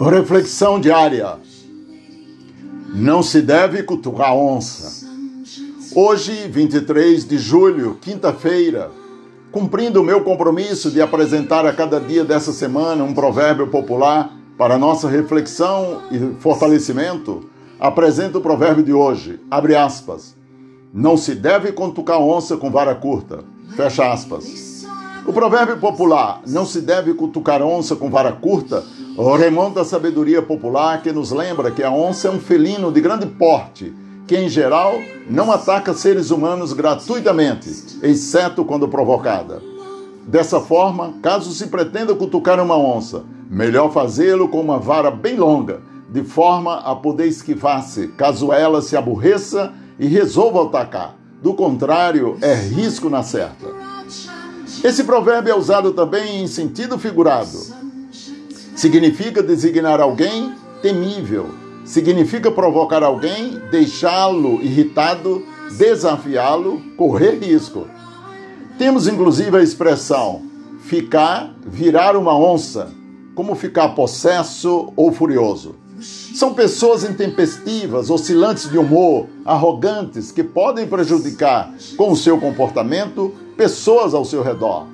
Reflexão diária. Não se deve cutucar onça. Hoje, 23 de julho, quinta-feira, cumprindo o meu compromisso de apresentar a cada dia dessa semana um provérbio popular para nossa reflexão e fortalecimento, apresento o provérbio de hoje. Abre aspas. Não se deve cutucar onça com vara curta. Fecha aspas. O provérbio popular, não se deve cutucar onça com vara curta, remonta à sabedoria popular que nos lembra que a onça é um felino de grande porte, que em geral não ataca seres humanos gratuitamente, exceto quando provocada. Dessa forma, caso se pretenda cutucar uma onça, melhor fazê-lo com uma vara bem longa, de forma a poder esquivar-se, caso ela se aborreça e resolva atacar. Do contrário, é risco na certa. Esse provérbio é usado também em sentido figurado. Significa designar alguém temível. Significa provocar alguém, deixá-lo irritado, desafiá-lo, correr risco. Temos inclusive a expressão ficar, virar uma onça, como ficar possesso ou furioso. São pessoas intempestivas, oscilantes de humor, arrogantes, que podem prejudicar com o seu comportamento pessoas ao seu redor.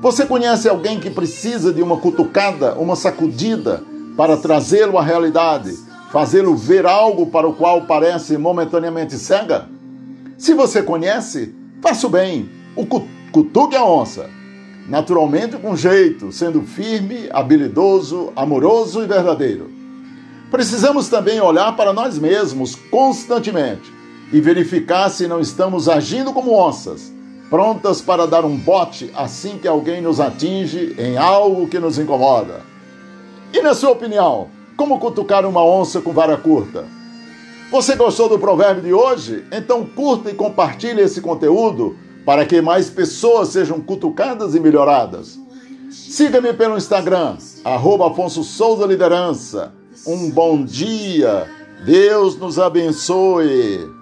Você conhece alguém que precisa de uma cutucada, uma sacudida para trazê-lo à realidade, fazê-lo ver algo para o qual parece momentaneamente cega? Se você conhece, faça o bem, o cutuque a onça. Naturalmente com jeito, sendo firme, habilidoso, amoroso e verdadeiro. Precisamos também olhar para nós mesmos constantemente e verificar se não estamos agindo como onças, prontas para dar um bote assim que alguém nos atinge em algo que nos incomoda. E na sua opinião, como cutucar uma onça com vara curta? Você gostou do provérbio de hoje? Então curta e compartilhe esse conteúdo para que mais pessoas sejam cutucadas e melhoradas. Siga-me pelo Instagram, arroba Afonso Souza Liderança. Um bom dia, Deus nos abençoe.